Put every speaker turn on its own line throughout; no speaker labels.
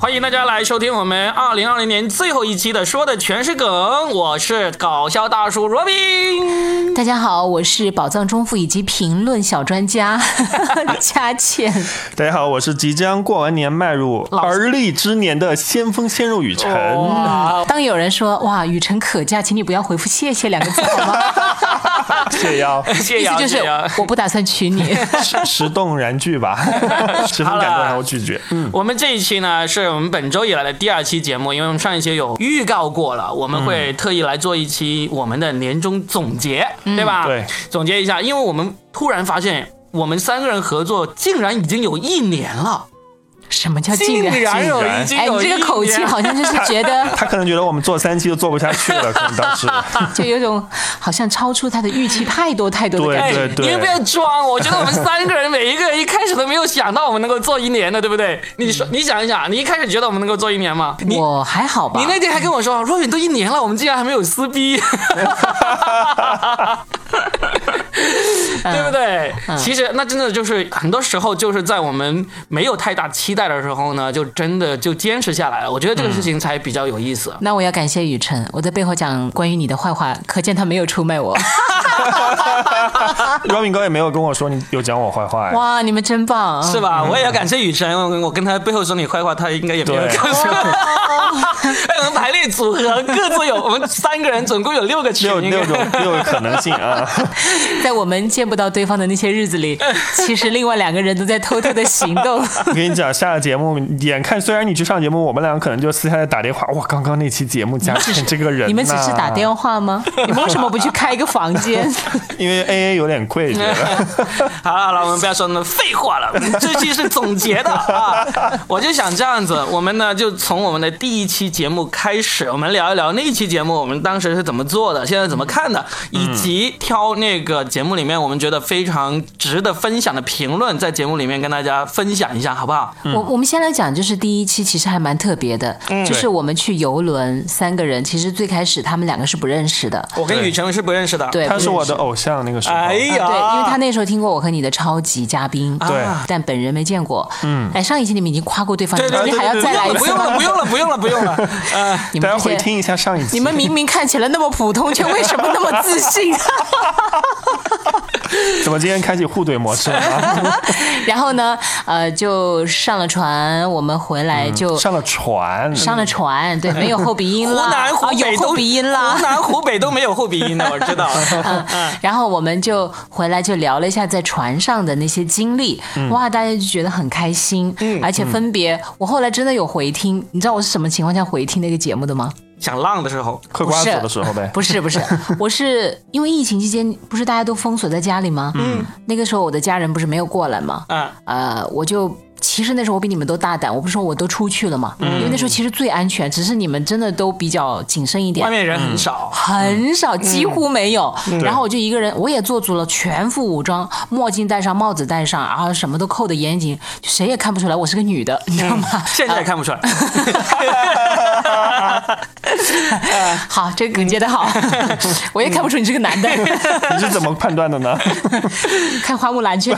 欢迎大家来收听我们二零二零年最后一期的《说的全是梗》，我是搞笑大叔罗宾。
大家好，我是宝藏中富以及评论小专家 佳倩。
大家好，我是即将过完年迈入而立之年的先锋鲜肉雨辰。
当有人说“哇，雨辰可嘉”，请你不要回复“谢谢”两个字好吗？
谢邀，
谢邀，
意思就是
谢邀。
我不打算娶你。
石石动燃拒吧，十分感动，然后拒绝。嗯，
我们这一期呢，是我们本周以来的第二期节目，因为我们上一期有预告过了，我们会特意来做一期我们的年终总结，对吧？
对，
总结一下，因为我们突然发现，我们三个人合作竟然已经有一年了，
什么叫竟
竟
然？
有
竟然
哎，这个口气好像就是 觉得，
他可能觉得我们做三期都做不下去了，可能当时。
就有种好像超出他的预期太多太多的感觉。
哎，
对对
你们不要装！我觉得我们三个人每一个人一开始都没有想到我们能够做一年的，对不对？你说，你想一想，你一开始觉得我们能够做一年吗？你
我还好吧？
你那天还跟我说，若远都一年了，我们竟然还没有撕逼，对不对？其实那真的就是很多时候就是在我们没有太大期待的时候呢，就真的就坚持下来了。我觉得这个事情才比较有意思。
那我要感谢雨辰，我在背后讲关于你的坏话，可见他没有出卖我。
Robin 哥也没有跟我说你有讲我坏话哎。
哇，你们真棒！
是吧？我也要感谢雨辰，我我跟他背后说你坏话，他应该也没有
对
告诉我。哎，我们排列组合各自有，我们三个人总共有六个群，
六六种六个可能性啊！
在我们见不到对方的那些日子里，其实另外两个人都在偷偷的行动。
我跟你讲，下了节目，眼看虽然你去上节目，我们两个可能就私下在打电话。哇，刚刚那期节目加倩这个人、呐
你们只是打电话吗？你们为什么不去开一个房间？
因为 A A 有点贵。
好了好了，我们不要说那么废话了，这期是总结的啊。我就想这样子，我们呢就从我们的第一期节目开始，我们聊一聊那一期节目我们当时是怎么做的，现在怎么看的，以及挑那个节目里面我们觉得非常值得分享的评论，在节目里面跟大家分享一下，好不好？
我我们先来讲，就是第一期其实还蛮特别的，就是我们去游轮，三个人，其实最开始他们两个是不认识的，
我跟雨辰是不认识的，
对，
他是我的
不认识。
偶像，那个时候。
哎呀，
对，因为他那时候听过我和你的超级嘉宾，
对
但本人没见过。嗯，哎，上一期你们已经夸过对方，
对对对
你还要再来一次吗
不用了，不用了，不用了，不用了，不用了。呃，
你们
回听一下上一期。
你们明明看起来那么普通，却为什么那么自信？
怎么今天开启互怼模式了啊？
然后呢，呃，就上了船，我们回来就
上了船，
上了船，对，没有后鼻音
湖
了，
南、湖
啊
北都
有后鼻音了
湖。南、湖北都没有后鼻音的，我知道。
嗯，然后我们就回来就聊了一下在船上的那些经历，哇，大家就觉得很开心，而且分别，我后来真的有回听，你知道我是什么情况下回听那个节目的吗？
想浪的时候，
嗑瓜子的时候呗。
不是不是，我是因为疫情期间不是大家都封锁在家里吗？嗯，那个时候我的家人不是没有过来吗？
嗯，
呃，我就其实那时候我比你们都大胆，我不是说我都出去了嘛，因为那时候其实最安全，只是你们真的都比较谨慎一点
外。面人很少。
很少，几乎没有。然后我就一个人，我也做足了全副武装，墨镜戴上，帽子戴上，然后什么都扣得严谨，就谁也看不出来我是个女的，你知道吗？
现在也看不出来，
好，这个梗接得好，我也看不出你是个男的。
你是怎么判断的呢？
看花木兰去。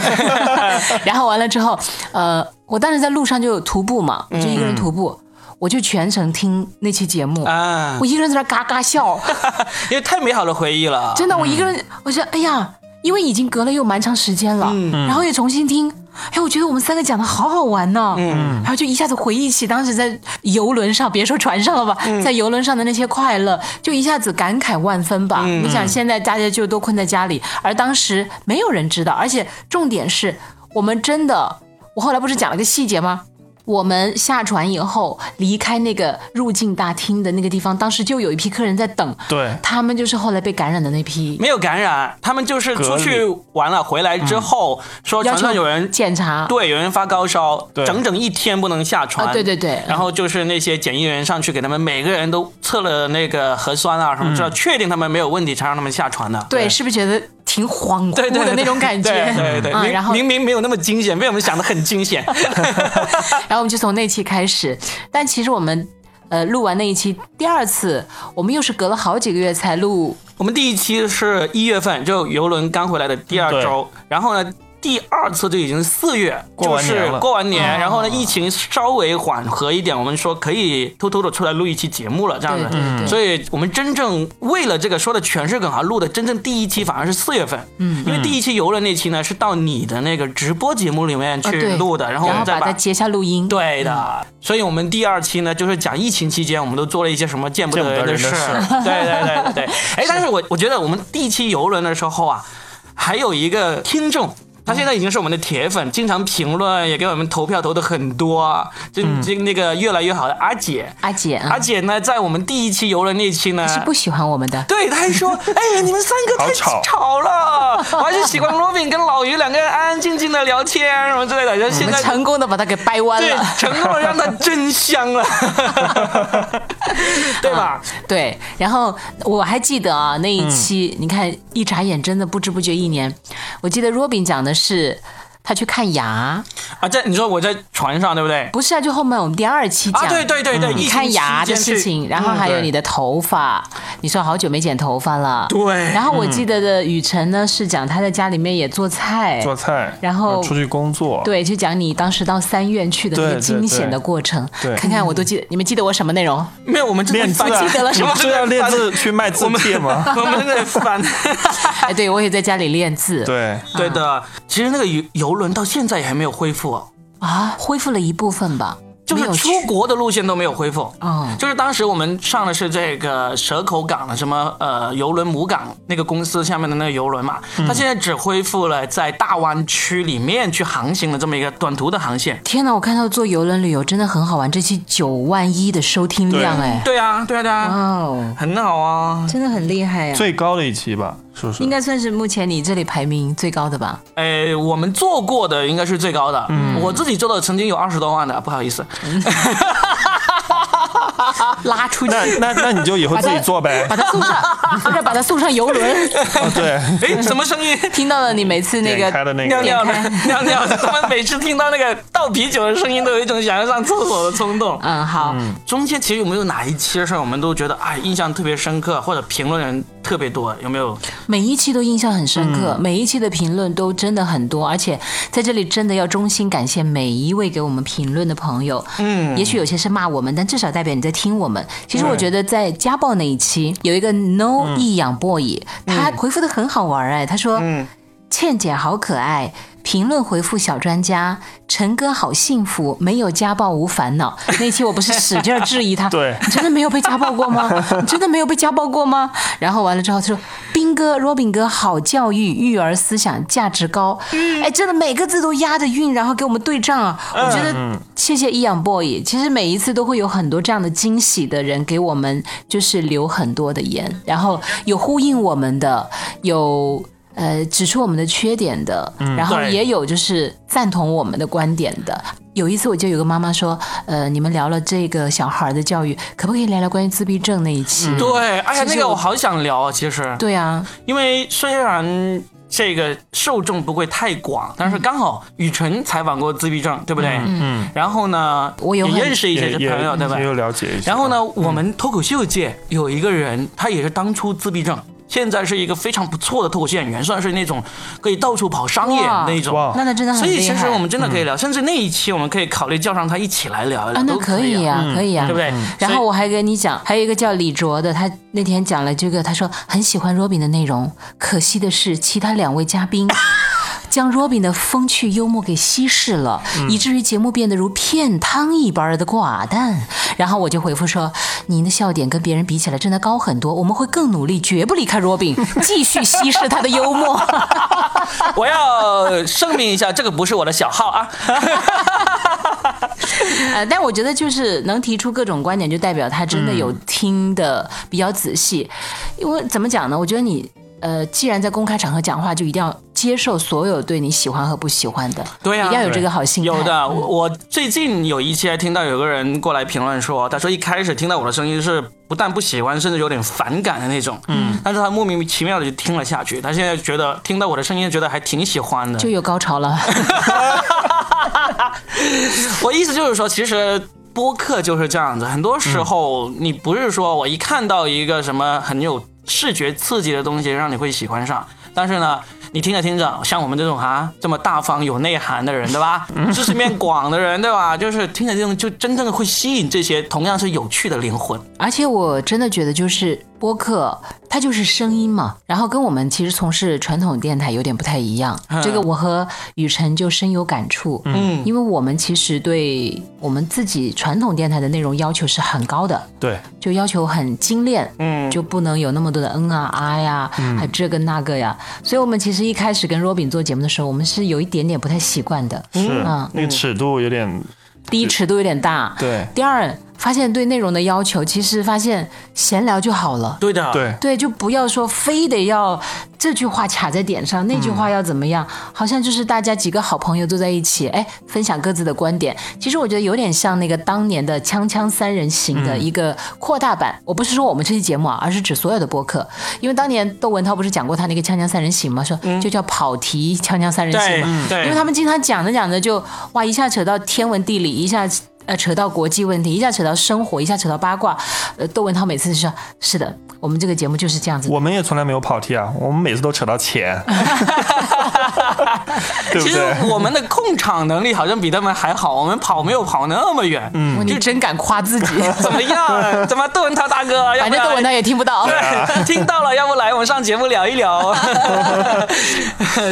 然后完了之后，呃，我当时在路上就有徒步嘛，我就一个人徒步，我就全程听那期节目，
啊。
我，一个人在那嘎嘎笑，
因为太美好的回忆了。
真的，我一个人，我说哎呀，因为已经隔了又蛮长时间了，然后又重新听。哎，我觉得我们三个讲的好好玩呢，嗯，然后就一下子回忆起当时在游轮上，别说船上了吧，在游轮上的那些快乐，就一下子感慨万分吧。你想，现在大家就都困在家里，而当时没有人知道，而且重点是我们真的，我后来不是讲了个细节吗？我们下船以后离开那个入境大厅的那个地方，当时就有一批客人在等，
对
他们就是后来被感染的那批，
没有感染，他们就是出去玩了，回来之后说船上有人
检查，
对，有人发高烧，整整一天不能下船。
啊，对对对，
然后就是那些检疫人上去给他们每个人都测了那个核酸啊什么知道，确定他们没有问题才让他们下船的。
对，是不是觉得挺恍惚
对对对
的那种感觉？
对对对，
然后
明明没有那么惊险，被我们想的很惊险。
然后我们就从那期开始，但其实我们呃录完那一期，第二次我们又是隔了好几个月才录，
我们第一期是一月份，就游轮刚回来的第二周，然后呢。第二次就已经四月，就是
过完年
然后呢，疫情稍微缓和一点，我们说可以偷偷的出来录一期节目了，这样子。所以我们真正为了这个说的全是梗而，录的真正第一期反而是四月份，嗯，因为第一期游轮那期呢是到你的那个直播节目里面去录的，然后我们再把。
它截下录音。
对的，所以我们第二期呢，就是讲疫情期间我们都做了一些什么见不得人的事对对对对。哎，但是我我觉得我们第一期游轮的时候啊，还有一个听众。他现在已经是我们的铁粉，经常评论，也给我们投票投的很多啊。就就那个越来越好的阿姐，
阿姐啊
阿，姐呢，在我们第一期游轮那期呢，
是不喜欢我们的。
对，他还说：“哎呀，你们三个太
吵
吵了，我还是喜欢罗宾跟老于两个人安安静静的聊天什么之类的。”现在
成功的把他给掰弯
对
了。
成功的让他真香了，对吧？
对，然后我还记得啊，那一期、你看一眨眼，真的不知不觉一年。我记得 Robin 讲的是他去看牙，
啊，在你说我在船上对不对？
不是啊，就后面我们第二期讲。
啊，对对对对，
你看牙的事情，然后还有你的头发，你说好久没剪头发了。
对
然后我记得的雨辰呢是讲他在家里面也做菜，
做菜，
然后
出去工作，
对，就讲你当时到三院去的那个惊险的过程。
对
看看我都记得，你们记得我什么内容？
没有，我们
练字啊，
记得了 什么
是要练字去卖字帖吗？
我们真的翻。
哎，对我也在家里练字。
对，
对的，其实那个游游轮到现在也还没有恢复，
啊，恢复了一部分吧，
就是出国的路线都没有恢复。
哦，
就是当时我们上的是这个蛇口港的什么呃游轮母港那个公司下面的那个游轮嘛，它现在只恢复了在大湾区里面去航行的这么一个短途的航线。
天哪！我看到做游轮旅游真的很好玩，这期九万一的收听量
对
哎，
对啊，对啊，对啊，
哦，
很好啊。
真的很厉害呀、
最高的一期吧，是不是
应？该算是目前你这里排名最高的吧？
哎，我们做过的应该是最高的，嗯我自己做的曾经有二十多万的，不好意思。
拉出去，
那那那你就以后自己做呗
把。他送上，不是把他送上游轮。
哦，对，
哎，什么声音？
听到了你每次那个
点开的那个，
尿尿的尿尿的，他们 每次听到那个倒啤酒的声音，都有一种想要上厕所的冲动。
嗯，好，
中间其实有没有哪一期的事儿，我们都觉得哎印象特别深刻，或者评论人特别多？有没有？
每一期都印象很深刻，每一期的评论都真的很多，而且在这里真的要衷心感谢每一位给我们评论的朋友。
嗯，
也许有些是骂我们，但至少代表你在听我们。其实我觉得在家暴那一期有一个 No 易养 boy，、他回复的很好玩哎，他说：“
嗯
倩姐好可爱。”评论回复小专家，陈哥好幸福，没有家暴无烦恼。那期我不是使劲儿质疑他，
对
你真的没有被家暴过吗？你真的没有被家暴过吗？然后完了之后他说，斌哥、若饼哥好教育，育儿思想价值高。哎，真的每个字都押着韵，然后给我们对仗啊！我觉得谢谢易养 boy，其实每一次都会有很多这样的惊喜的人给我们，就是留很多的言，然后有呼应我们的，有。呃，指出我们的缺点的，然后也有就是赞同我们的观点的。有一次我就有个妈妈说，呃，你们聊了这个小孩的教育，可不可以聊聊关于自闭症那一期？
对，哎呀，那个我好想聊啊，其实，
对啊，
因为虽然这个受众不会太广，但是刚好雨辰采访过自闭症，对不对？嗯。然后呢，
我有很
认识一些
也
朋友，对吧
也？有了解一些。
然后呢，我们脱口秀界有一个人，他也是当初自闭症。现在是一个非常不错的脱口秀演员，算是那种可以到处跑商演
哇
那种。
那那真的很
所以。其实我们真的可以聊，甚至那一期我们可以考虑叫上他一起来聊一聊，
啊，那
可以
可以啊，可以呀，
对不对？
然后我还跟你讲，还有一个叫李卓的，他那天讲了这个，他说很喜欢 Robin 的内容，可惜的是其他两位嘉宾。将 Robin 的风趣幽默给稀释了，以至于节目变得如片汤一般的寡淡。然后我就回复说：“您的笑点跟别人比起来真的高很多，我们会更努力，绝不离开 Robin，继续稀释他的幽默。
我要声明一下，这个不是我的小号啊。
呃，但我觉得就是能提出各种观点，就代表他真的有听的比较仔细。因为怎么讲呢？我觉得你呃，既然在公开场合讲话，就一定要接受所有对你喜欢和不喜欢的，
对呀
一定要有这个好心态。
有的，我我最近有一期还听到有个人过来评论说，他说一开始听到我的声音是不但不喜欢，甚至有点反感的那种，嗯，但是他莫名其妙的就听了下去，他现在觉得听到我的声音觉得还挺喜欢的。
就有高潮了。
我意思就是说，其实播客就是这样子，很多时候你不是说我一看到一个什么很有视觉刺激的东西让你会喜欢上，但是呢，你听着听着，像我们这种啊这么大方有内涵的人，对吧？知识面广的人，对吧？就是听着这种，就真正的会吸引这些同样是有趣的灵魂。
而且我真的觉得，就是播客，它就是声音嘛，然后跟我们其实从事传统电台有点不太一样。这个我和雨辰就深有感触，
嗯，
因为我们其实对我们自己传统电台的内容要求是很高的，
对，
就要求很精炼，
嗯
就不能有那么多的嗯啊啊呀，还这个那个呀。所以我们其实一开始跟 Robin 做节目的时候，我们是有一点点不太习惯的，
是
嗯。
那个尺度有点
第一尺度有点大，
对。
第二发现对内容的要求，其实发现闲聊就好了。
对的，，
对。
对，就不要说非得要这句话卡在点上，那句话要怎么样？好像就是大家几个好朋友坐在一起，哎，分享各自的观点。其实我觉得有点像那个当年的《锵锵三人行》的一个扩大版。我不是说我们这期节目啊，而是指所有的播客。因为当年窦文涛不是讲过他那个《锵锵三人行》吗？说就叫跑题《锵锵三人行》
对
嘛。
对，
因为他们经常讲着讲着就哇，一下扯到天文地理，一下呃扯到国际问题，一下扯到生活，一下扯到八卦。呃，窦文涛每次就说：“是的，我们这个节目就是这样子。
我们也从来没有跑题啊，我们每次都扯到钱，对不
其实
对？
我们的控场能力好像比他们还好，我们跑没有跑那么远。嗯，
就真敢夸自己，
怎么样？怎么窦文涛大哥？要要
反正窦文涛也听不到。
对，听到了，要不来我们上节目聊一聊，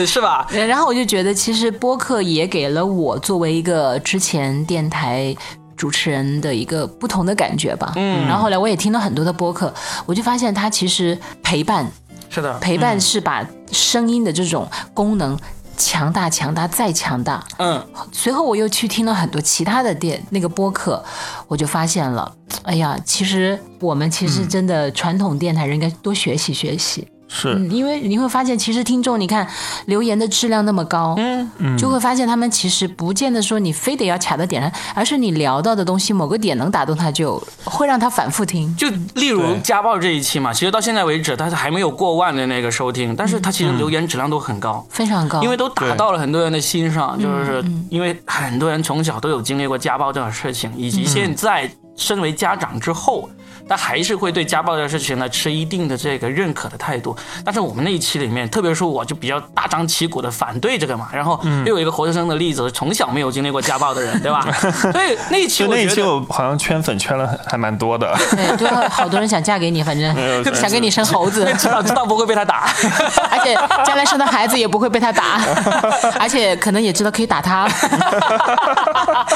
是吧？
呃然后我就觉得，其实播客也给了我作为一个之前电台。主持人的一个不同的感觉吧，嗯，然后后来我也听了很多的播客，我就发现他其实陪伴，
是的，
陪伴是把声音的这种功能强大、强大再强大，
嗯，
随后我又去听了很多其他的电那个播客，我就发现了，哎呀，其实我们其实真的传统电台人应该多学习学习，
是。
嗯，因为你会发现，其实听众你看留言的质量那么高，嗯，就会发现他们其实不见得说你非得要卡到点上，而是你聊到的东西某个点能打动他，就会让他反复听。
就例如家暴这一期嘛，其实到现在为止，它是还没有过万的那个收听，但是它其实留言质量都很高。
非常高，
因为都打到了很多人的心上，
嗯
就是因为很多人从小都有经历过家暴这种事情，以及现在身为家长之后，他还是会对家暴这个事情呢持一定的这个认可的态度。但是我们那一期里面，特别是我就比较大张旗鼓的反对这个嘛，然后
嗯
又有一个活生生的例子，从小没有经历过家暴的人，对吧？所以那一期
就那一期
我
好像圈粉圈了还还蛮多的，
对，都有好多人想嫁给你，反正 想给你生猴子，
至少知道不会被他打，
而且将来生的孩子也不会被他打，而且可能也知道可以打他，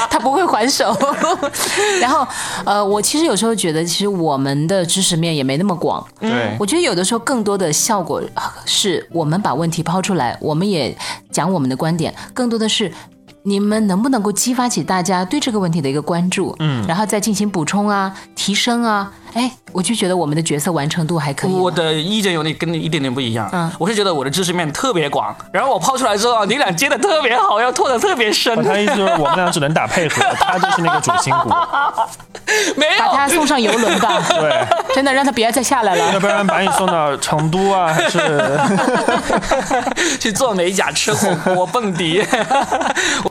他不会还手。然后，呃，我其实有时候觉得，其实我们的知识面也没那么广。
对
我觉得有的时候更多的效果呃是我们把问题抛出来，我们也讲我们的观点，更多的是。你们能不能够激发起大家对这个问题的一个关注，嗯，然后再进行补充啊、提升啊？哎，我就觉得我们的角色完成度还可以。
我的意见有点跟你一点点不一样。
嗯
我是觉得我的知识面特别广，然后我抛出来之后，你俩接的特别好，要拓的特别深。
他意思就是我们俩只能打配合，他就是那个主心骨，
没
把他，送上游轮吧，
对，
真的让他不要再下来了。
要不然把你送到成都啊，还是
去做美甲、吃火锅、蹦迪，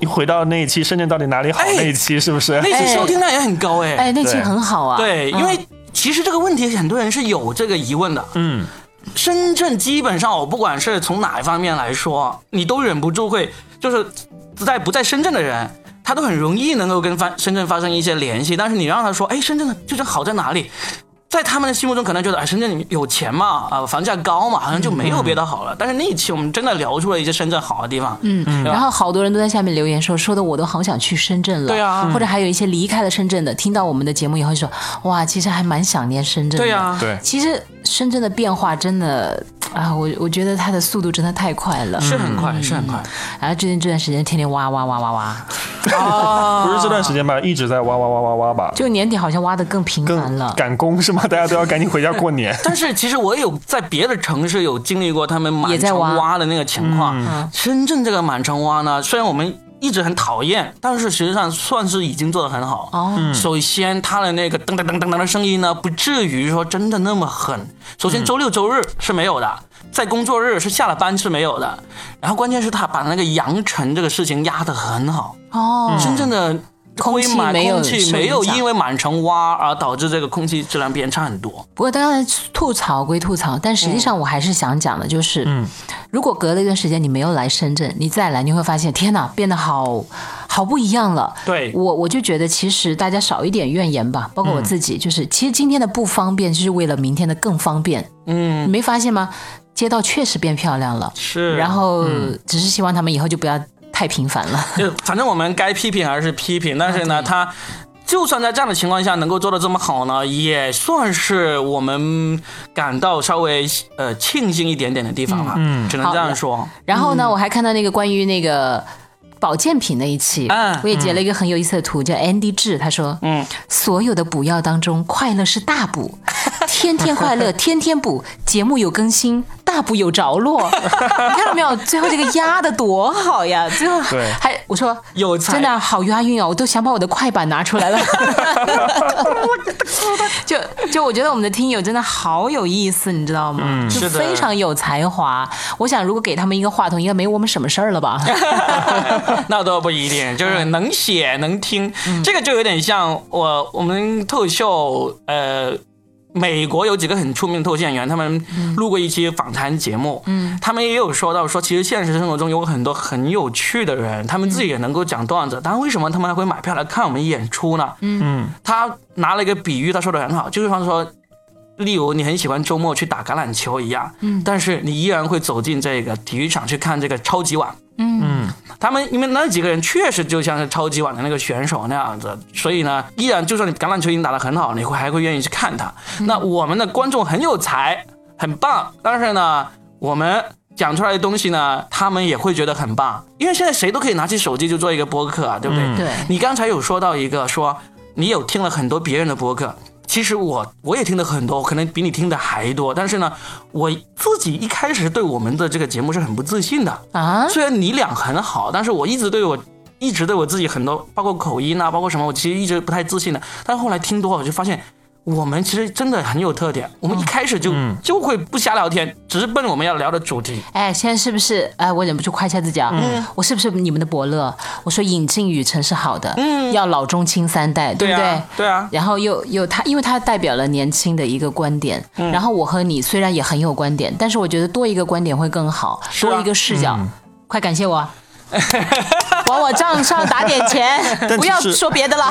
你回到那一期深圳到底哪里好
哎
那一期是不是？
那期收听量也很高哎。
哎，那期很好啊。
对，因为其实这个问题很多人是有这个疑问的。
嗯，
深圳基本上，我不管是从哪一方面来说，你都忍不住会，就是在不在深圳的人，他都很容易能够跟发深圳发生一些联系。但是你让他说，哎，深圳的究竟好在哪里？在他们的心目中，可能觉得哎，深圳有钱嘛，啊、房价高嘛，好像就没有别的好了。但是那一期我们真的聊出了一些深圳好的地方，
嗯，然后好多人都在下面留言说，说的我都好想去深圳了。
对啊
或者还有一些离开了深圳的，听到我们的节目以后说，哇，其实还蛮想念深圳的。
对啊，
对，
其实深圳的变化真的啊，我我觉得它的速度真的太快了。
是很快，是很快
然后最近这段时间天天挖挖挖挖挖，
啊
不是这段时间吧，一直在挖挖挖挖挖吧，
就年底好像挖的更频繁了。
赶工是吗？大家都要赶紧回家过年。
但是其实我有在别的城市有经历过他们满城
也在挖
挖的那个情况。
嗯
深圳这个满城挖呢，虽然我们一直很讨厌，但是实际上算是已经做得很好。
哦，
首先，他的那个噔噔噔噔噔的声音呢，不至于说真的那么狠。首先，周六周日是没有的，在工作日是下了班是没有的。然后，关键是他把那个扬尘这个事情压得很好。
哦，
真正的
空气没有
空气没有因为满城挖而导致这个空气质量变差很多。
不过当然吐槽归吐槽，但实际上我还是想讲的，就是，如果隔了一段时间你没有来深圳，你再来，你会发现，天哪，变得好好不一样了。
对
我我就觉得，其实大家少一点怨言吧，包括我自己，就是其实今天的不方便，就是为了明天的更方便。
嗯，
你没发现吗？街道确实变漂亮了，
是。
然后只是希望他们以后就不要太频繁了。
就反正我们该批评还是批评，但是呢，他就算在这样的情况下能够做的这么好呢，也算是我们感到稍微呃庆幸一点点的地方了。嗯，只能这样说。
然后呢，我还看到那个关于那个保健品那一期，
嗯
我也截了一个很有意思的图，叫 Andy 志，他说，
嗯，
所有的补药当中，快乐是大补，天天快乐，天天补，节目有更新，大补有着落，你看到没有？最后这个押的多好呀！最后还我说
有才
真的好押韵哦，我都想把我的快板拿出来了。就就我觉得我们的听友真的好有意思，你知道吗？就是
的
非常有才华。我想如果给他们一个话筒，应该没我们什么事儿了吧？
那倒不一定，就是能写能听，这个就有点像我我们脱口秀，呃，美国有几个很出名的脱口秀演员，他们录过一期访谈节目，嗯，他们也有说到说，其实现实生活中有很多很有趣的人，他们自己也能够讲段子，但为什么他们还会买票来看我们演出呢？
嗯，
他拿了一个比喻，他说的很好，就是方说。例如，你很喜欢周末去打橄榄球一样，嗯，但是你依然会走进这个体育场去看这个超级碗，
嗯，
他们因为那几个人确实就像是超级碗的那个选手那样子，所以呢，依然就算你橄榄球已经打得很好，你会还会愿意去看他。那我们的观众很有才，很棒，但是呢，我们讲出来的东西呢，他们也会觉得很棒，因为现在谁都可以拿起手机就做一个播客啊，对不对？
嗯
对
你刚才有说到一个说你有听了很多别人的播客。其实我我也听的很多，可能比你听的还多。但是呢，我自己一开始对我们的这个节目是很不自信的。
啊，
虽然你俩很好，但是我一直对我一直对我自己很多，包括口音啊，包括什么，我其实一直不太自信的。但后来听多了，我就发现我们其实真的很有特点。我们一开始就、就会不瞎聊天，只是奔我们要聊的主题。
哎，现在是不是？哎，我忍不住夸一下自己啊！
嗯
我是不是你们的伯乐？我说引进雨辰是好的，嗯，要老中青三代，对不对？
啊，对啊，
然后又又他，因为他代表了年轻的一个观点。
嗯
然后我和你虽然也很有观点，但是我觉得多一个观点会更好，
啊
多一个视角。快感谢我，往我账上打点钱，不要说别的了。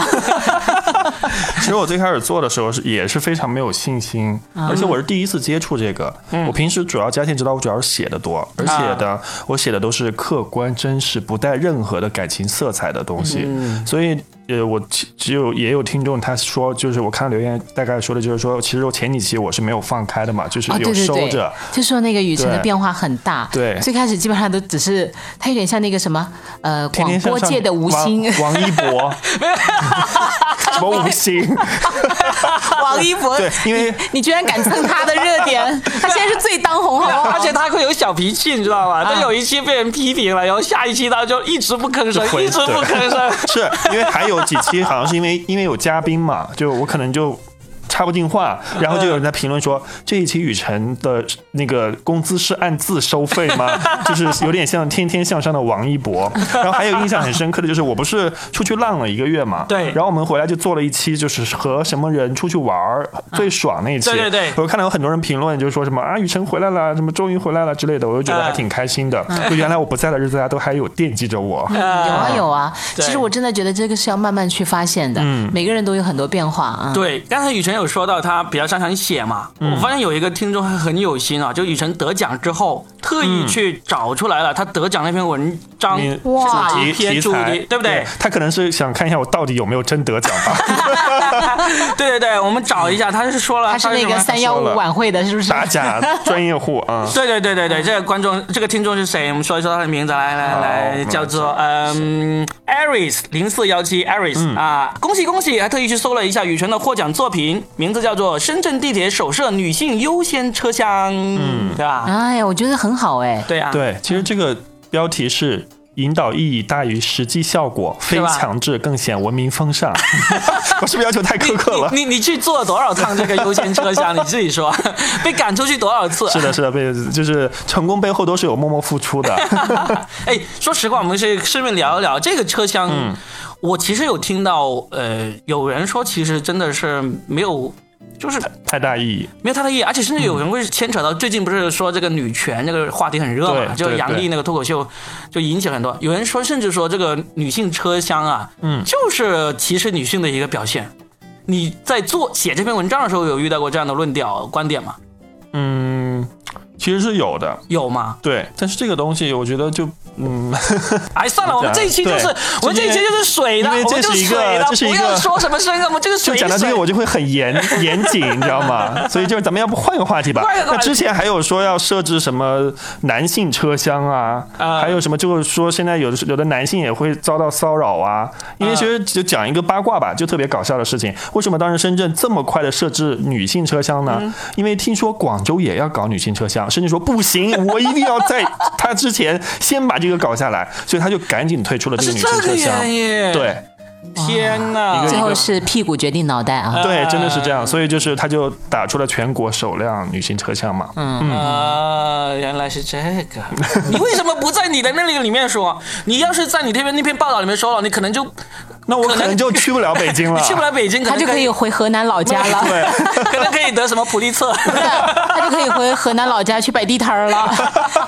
其实我最开始做的时候是也是非常没有信心，而且我是第一次接触这个。我平时主要家庭指导我主要是写的多，而且的我写的都是客观真实，不带任何的感情色彩的东西，所以。呃，我其只有也有听众他说，就是我看留言大概说的就是说，其实我前几期我是没有放开的嘛，就是
哦，
有
对对对
收着。，
就说那个雨辰的变化很大。
对
最开始基本上都只是他有点像那个什么呃广播界的吴昕，
王王一博，什么吴昕？
王一博，
对因为
你你居然敢蹭他的热点，他现在是最当红，好不好？
而且他会有小脾气，你知道吗？
啊
他有一期被人批评了，然后下一期他就一直不吭声，一直不吭声。
是因为还有有几期好像是因为因为有嘉宾嘛，就我可能就。插不进话，然后就有人在评论说这一期雨辰的那个工资是按字收费吗？就是有点像天天向上的王一博。然后还有印象很深刻的就是我不是出去浪了一个月嘛，
对
然后我们回来就做了一期就是和什么人出去玩儿最爽那一期。
对对对
我看到有很多人评论就是说什么啊雨辰回来了，什么终于回来了之类的，我就觉得还挺开心的。就原来我不在的日子，大家都还有惦记着我。
有啊有啊，其实我真的觉得这个是要慢慢去发现的，每个人都有很多变化啊。
对，刚才雨辰有说到他比较擅长写嘛，我发现有一个听众还很有心啊，就雨辰得奖之后特意去找出来了他得奖那篇文章
你
是
哇
哪一
题题材
篇主题，对不对？
他可能是想看一下我到底有没有真得奖吧。
对对对，我们找一下，他是说了，
他是那个三幺五晚会的，是不是？
打假专业户 啊。
对对对对对，这个观众这个听众是谁？我们说一说他的名字，来来来，叫做嗯，Aris 零四幺七 Aris 啊，恭喜恭喜！还特意去搜了一下雨辰的获奖作品，名字叫做《深圳地铁首设女性优先车厢》，嗯，对吧？
哎呀，我觉得很好哎。
对啊，
对，其实这个标题是。引导意义大于实际效果，非强制更显文明风尚。我是不是要求太苛刻了？
你你你去坐了多少趟这个优先车厢？你自己说，被赶出去多少次？
是的，是的，被就是成功背后都是有默默付出的。
哎，说实话，我们是顺便聊一聊这个车厢。我其实有听到，呃，有人说其实真的是没有，就是
太大意义。
没有太大意义，而且甚至有人会牵扯到最近不是说这个女权这个话题很热嘛，
对
就杨笠那个脱口秀就引起了很多，有人说甚至说这个女性车厢啊，
嗯
就是歧视女性的一个表现。你在做写这篇文章的时候有遇到过这样的论调观点吗？
嗯，其实是有的，
有吗？
对。但是这个东西，我觉得就嗯，
哎，算了，我们这一期就是我们这一期就是水的，我们就
是
水的，不要说什么深啊，我们这个水
就讲到这个，我就会很严 严谨，你知道吗？所以就是咱们要不换个话题吧那之前还有说要设置什么男性车厢啊，
啊
还有什么就是说现在有的有的男性也会遭到骚扰啊。因为其实就讲一个八卦吧，就特别搞笑的事情。为什么当时深圳这么快的设置女性车厢呢？
嗯
因为听说广州也要搞女性车厢，甚至说不行，我一定要在他之前先把这个搞下来，所以他就赶紧退出了这个女性车厢。对。
天
呐！
最后是屁股决定脑袋啊！
对，真的是这样，所以就是他就打出了全国首辆女性车厢嘛。嗯，
啊，原来是这个。你为什么不在你的那个里面说？你要是在你这边那篇报道里面说了，你可能就
那我可能就去不了北京了。
去不了北京，
他就可以回河南老家了，
对，
可能可以得什么普利策。
他就可以回河南老家去摆地摊儿了。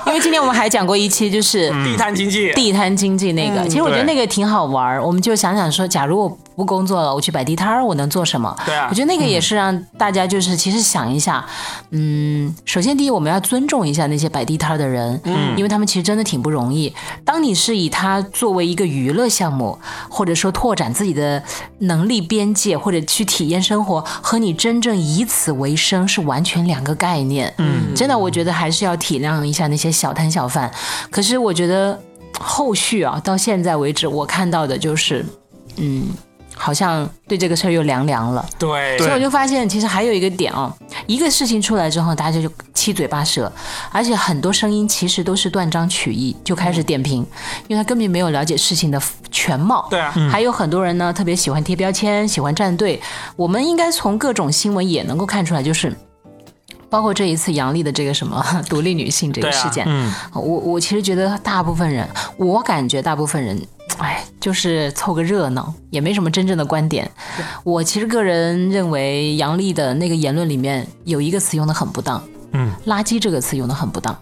因为今天我们还讲过一期，就是
地摊经济，
地摊经济那个，其实我觉得那个挺好玩儿。我们就想想说，假如我不工作了，我去摆地摊儿，我能做什么？
对啊
我觉得那个也是让大家就是其实想一下，嗯，首先第一，我们要尊重一下那些摆地摊儿的人，嗯，因为他们其实真的挺不容易。当你是以他作为一个娱乐项目，或者说拓展自己的能力边界，或者去体验生活，和你真正以此为生是完全两个概念。嗯，真的，我觉得还是要体谅一下那些小摊小贩。可是我觉得后续啊，到现在为止，我看到的就是，嗯，好像对这个事儿又凉凉了。
对
所以我就发现，其实还有一个点哦，一个事情出来之后，大家就七嘴八舌，而且很多声音其实都是断章取义，就开始点评，因为他根本没有了解事情的全貌。
对啊，
还有很多人呢，特别喜欢贴标签，喜欢站队。我们应该从各种新闻也能够看出来，就是包括这一次杨笠的这个什么独立女性这个事件，
嗯，
我我其实觉得大部分人，我感觉大部分人，哎，就是凑个热闹，也没什么真正的观点。我其实个人认为，杨笠的那个言论里面有一个词用的很不当，
嗯，
垃圾这个词用的很不当。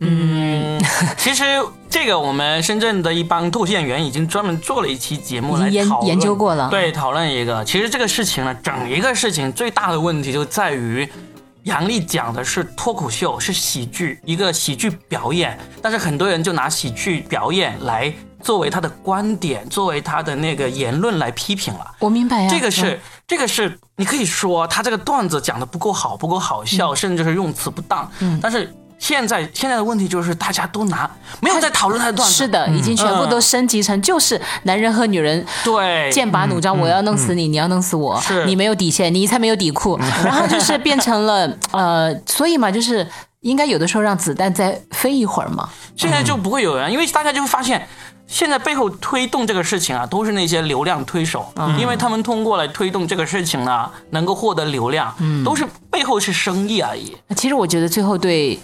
嗯，其实这个我们深圳的一帮脱口秀演员已经专门做了一期节目来
研
讨
研究过了
对，讨论一个。其实这个事情呢，整一个事情最大的问题就在于。杨笠讲的是脱口秀，是喜剧，一个喜剧表演，但是很多人就拿喜剧表演来作为他的观点，作为他的那个言论来批评了。
我明白呀，
这个是
嗯，
这个是，你可以说他这个段子讲的不够好，不够好笑，甚至是用词不当。
嗯
但是现在现在的问题就是大家都拿没有在讨论他的段子，
是的，已经全部都升级成就是男人和女人
对，
剑拔弩张，我要弄死你，你要弄死我
是，
你没有底线，你才没有底裤，然后就是变成了 呃，所以嘛，就是应该有的时候让子弹再飞一会儿嘛。
现在就不会有人，因为大家就会发现。现在背后推动这个事情啊，都是那些流量推手，因为他们通过来推动这个事情呢，能够获得流量，都是背后是生意而已。
其实我觉得最后对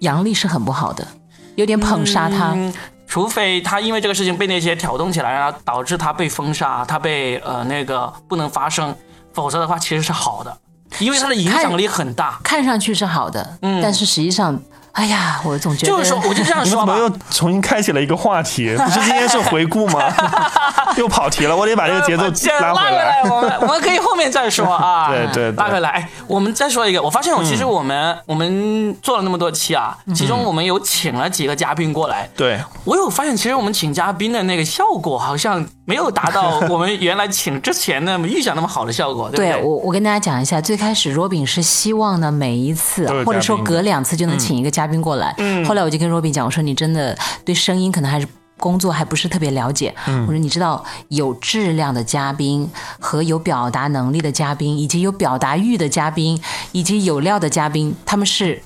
杨笠是很不好的，有点捧杀他。
嗯，除非他因为这个事情被那些挑动起来，然后导致他被封杀，他被呃那个不能发声，否则的话其实是好的，因为他的影响力很大。
看上去是好的，
嗯
但是实际上，哎呀，我总觉得
就是说，我就这样 说吧
你们怎么，又重新开启了一个话题？不是今天是回顾吗？又跑题了，我得把这个节奏拉回
拉回
来。
我们我们可以后面再说啊。
对对对
拉回来。哎，我们再说一个，我发现我其实我们、我们做了那么多期啊，其中我们有请了几个嘉宾过来，
对，
我有发现，其实我们请嘉宾的那个效果好像没有达到我们原来请之前那么预想那么好的效果，对不对？
对我，我跟大家讲一下，最开始 Robin 是希望呢每一次或者说隔两次就能请一个嘉宾过来。
嗯
后来我就跟 Robin 讲，我说你真的对声音可能还是。工作还不是特别了解，
嗯
我说你知道有质量的嘉宾和有表达能力的嘉宾，以及有表达欲的嘉宾，以及有料的嘉宾，他们是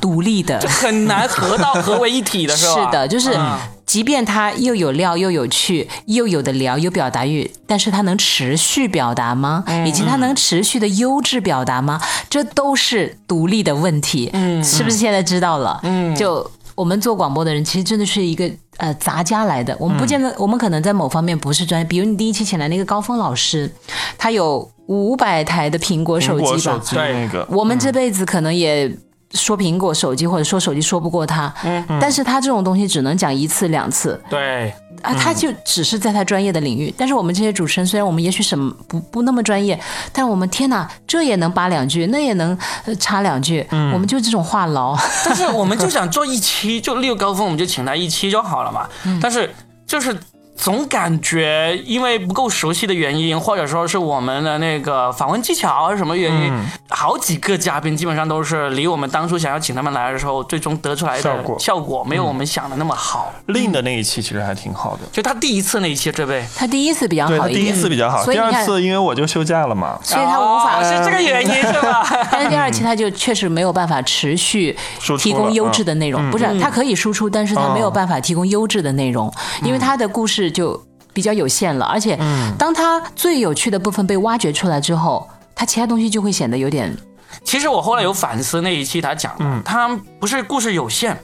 独立的，
很难合到合为一体的是吧？
是的，就是
嗯
即便他又有料又有趣，又有的聊，有表达欲，但是他能持续表达吗？以及他能持续的优质表达吗？这都是独立的问题。嗯，是不是现在知道了？嗯，就。我们做广播的人其实真的是一个呃杂家来的，我们不见得，我们可能在某方面不是专业，比如你第一期请来那个高峰老师，他有五百台的苹果手机吧，
手机那个，
我们这辈子可能也说苹果手机或者说手机说不过他，但是他这种东西只能讲一次两次。
对，
啊，他就只是在他专业的领域。但是我们这些主持人，虽然我们也许什么不不那么专业，但我们天哪，这也能扒两句，那也能呃插两句，我们就这种话痨。
但是我们就想做一期，就六高峰，我们就请他一期就好了嘛。但是就是总感觉因为不够熟悉的原因，或者说是我们的那个访问技巧是什么原因，好几个嘉宾基本上都是离我们当初想要请他们来的时候，最终得出来的
效果。
效果没有我们想的那么好。
令的那一期其实还挺好的。
就他第一次那一期，对不对？
他第一次比较
对他第一次比较好，
所以你看，
第二次因为我就休假了嘛，
所以他无法
哦是这个原因是吧？
但是第二期他就确实没有办法持续
输出
提供优质的内容，不是他可以输出，但是他没有办法提供优质的内容，因为他的故事就比较有限了，而且当他最有趣的部分被挖掘出来之后，他其他东西就会显得有点
其实我后来有反思那一期他讲的，他不是故事有限，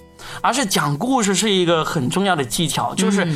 而是讲故事是一个很重要的技巧，就是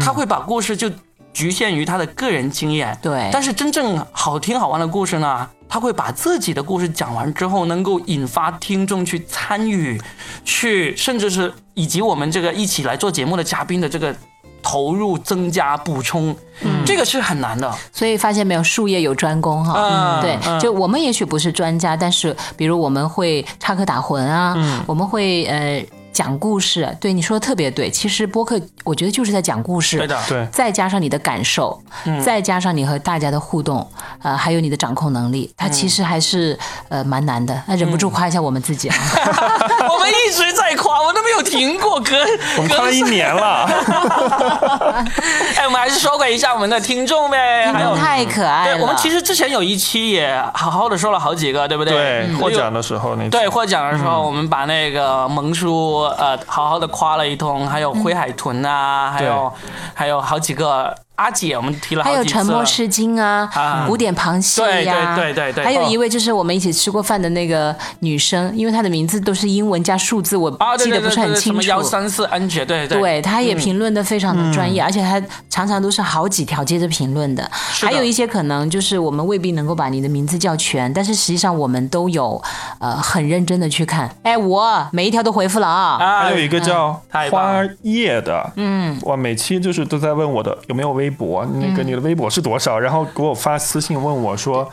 他会把故事就局限于他的个人经验，
对。
但是真正好听好玩的故事呢，他会把自己的故事讲完之后，能够引发听众去参与，去甚至是以及我们这个一起来做节目的嘉宾的这个投入、增加、补充，嗯这个是很难的。
所以发现没有，术业有专攻哈。
嗯
对，
嗯
就我们也许不是专家，但是比如我们会插科打诨啊，
嗯
我们会呃讲故事。对，你说的特别对。其实播客我觉得就是在讲故事。
对的，
对，
再加上你的感受，再加上你和大家的互动，呃，还有你的掌控能力，它其实还是呃蛮难的。那忍不住夸一下我们自己啊，
我们一直在夸，我都没有停过，隔
我们
夸
了一年了，
哎，我们还是收回一下我们的听众呗，还有。
太可爱了。
对，我们其实之前有一期也好好的说了好几个，对不对？
对，
嗯
获奖的时候那次
对，获奖的时候，我们把那个萌叔呃好好的夸了一通，还有灰海豚啊，还有还有好几个阿姐，我们提了
还有。沉默诗经啊
啊，
古典螃蟹呀，
对对对对对
还有一位就是我们一起吃过饭的那个女生，因为她的名字都是英文加数字，我记得不是
对对对对，什
很清楚。
么幺三四安姐，对对
对，她也评论的非常的专
嗯
业，而且她常常都是好几条接着评论的。
的
还有一些可能就是我们未必能够把你的名字叫全，但是实际上我们都有呃很认真的去看。哎，我每一条都回复了啊。
啊，
还有一个叫花叶的，嗯，哇，每期就是都在问我的有没有微博，那个你的微博是多少，然后给我发私信问我说。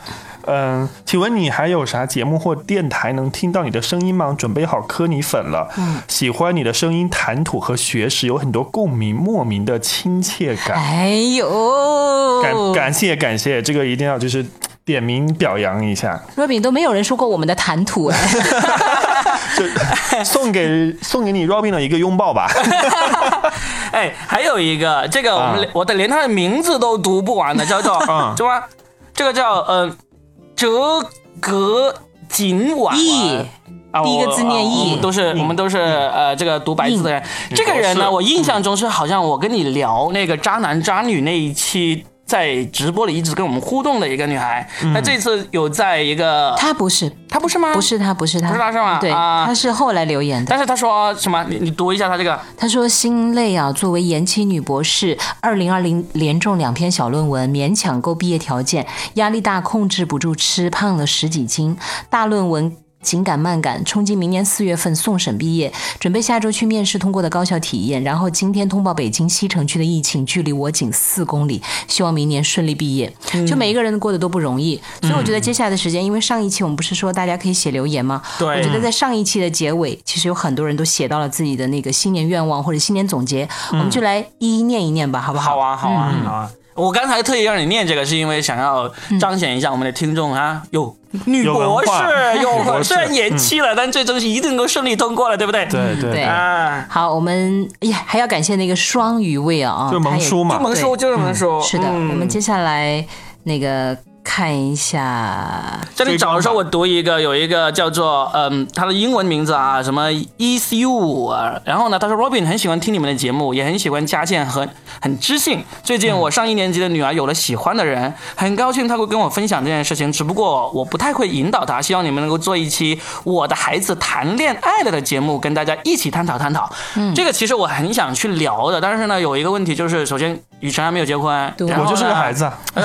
嗯，请问你还有啥节目或电台能听到你的声音吗？准备好磕你粉了。嗯，喜欢你的声音，谈吐和学识有很多共鸣，莫名的亲切感。
哎呦，
感感谢感谢，这个一定要就是点名表扬一下，
若饼都没有人说过我们的谈吐哎。
就送给送给你 Robin 的一个拥抱吧。
哎，还有一个，这个我们、
啊
我的连他的名字都读不完的，叫做
啊
什么？这个叫呃折格锦婉
义
啊，
第一个字念义
我我们都是我们都是呃这个读白字的人。这个人呢，我印象中是好像我跟你聊那个渣男渣女那一期。在直播里一直跟我们互动的一个女孩，她这次有在一个，
她不是，
她不是吗？
不，是她，不是她，
不是她是吗
对，
啊
他是后来留言的。
但是她说什么？你你读一下她这个，
她说：“心累啊，作为延期女博士，二零二零连中两篇小论文，勉强够毕业条件，压力大，控制不住吃，胖了十几斤。大论文。”紧赶慢赶，冲击明年四月份送审毕业，准备下周去面试通过的高校体验，然后今天通报北京西城区的疫情，距离我仅四公里，希望明年顺利毕业。就每一个人过得都不容易，所以我觉得接下来的时间，因为上一期我们不是说大家可以写留言吗？
对
我觉得在上一期的结尾，其实有很多人都写到了自己的那个新年愿望或者新年总结，我们就来一一念一念吧，好不好？
好啊，好啊，好啊。我刚才特意让你念这个，是因为想要彰显一下我们的听众啊，有女博士
化，
有虽然延期了，但最终是一定能够顺利通过了，对不对？
对
对对。对，
啊，
好，我们哎呀还要感谢那个双鱼位啊，
就萌叔嘛，
就萌叔就是萌叔，
是的，
嗯
我们接下来那个看一下，
这里找的时候，我读一个，有一个叫做嗯，他的英文名字啊，什么 Is You 啊，然后呢，他说 Robin 很喜欢听你们的节目，也很喜欢佳倩和很知性。最近我上一年级的女儿有了喜欢的人，很高兴他会跟我分享这件事情，只不过我不太会引导他，希望你们能够做一期我的孩子谈恋爱了的节目，跟大家一起探讨探讨。嗯，这个其实我很想去聊的，但是呢，有一个问题就是，首先雨辰还没有结婚，
对
我就是个孩子。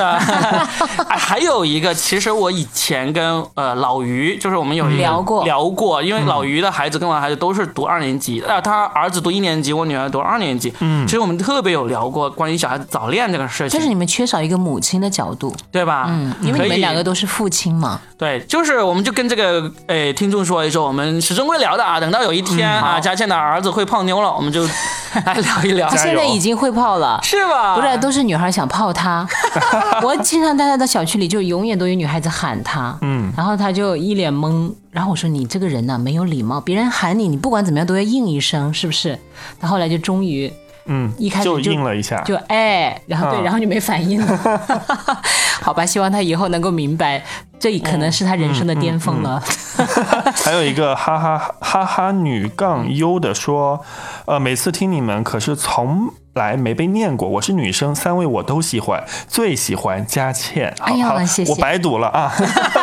还有一个，其实我以前跟呃老于，就是我们有
聊过
聊过，因为老于的孩子跟我的孩子都是读二年级，啊，他儿子读一年级，我女儿读二年级。嗯，其实我们特别有聊过关于小孩子早恋这个事情。
就是你们缺少一个母亲的角度，
对吧？
嗯，因为你们两个都是父亲嘛。
对，就是我们就跟这个诶听众说一说，我们始终会聊的啊。等到有一天啊，佳倩的儿子会泡妞了，我们就来聊一聊。
他 现在已经会泡了，
是吧？
不是，都是女孩想泡他。我经常带他到小区里，就永远都有女孩子喊他，嗯，然后他就一脸懵。然后我说：“你这个人呢，没有礼貌，别人喊你，你不管怎么样都要应一声，是不是？”他后来就终于。
嗯，
一开始
就应了一下，
就哎，然后对，然后就没反应了。好吧，希望他以后能够明白，这可能是他人生的巅峰了。
还有一个哈哈哈哈女杠优的说，呃，每次听你们可是从。来没被念过，我是女生，三位我都喜欢，最喜欢佳倩。
哎呀，谢谢，
我白读了啊。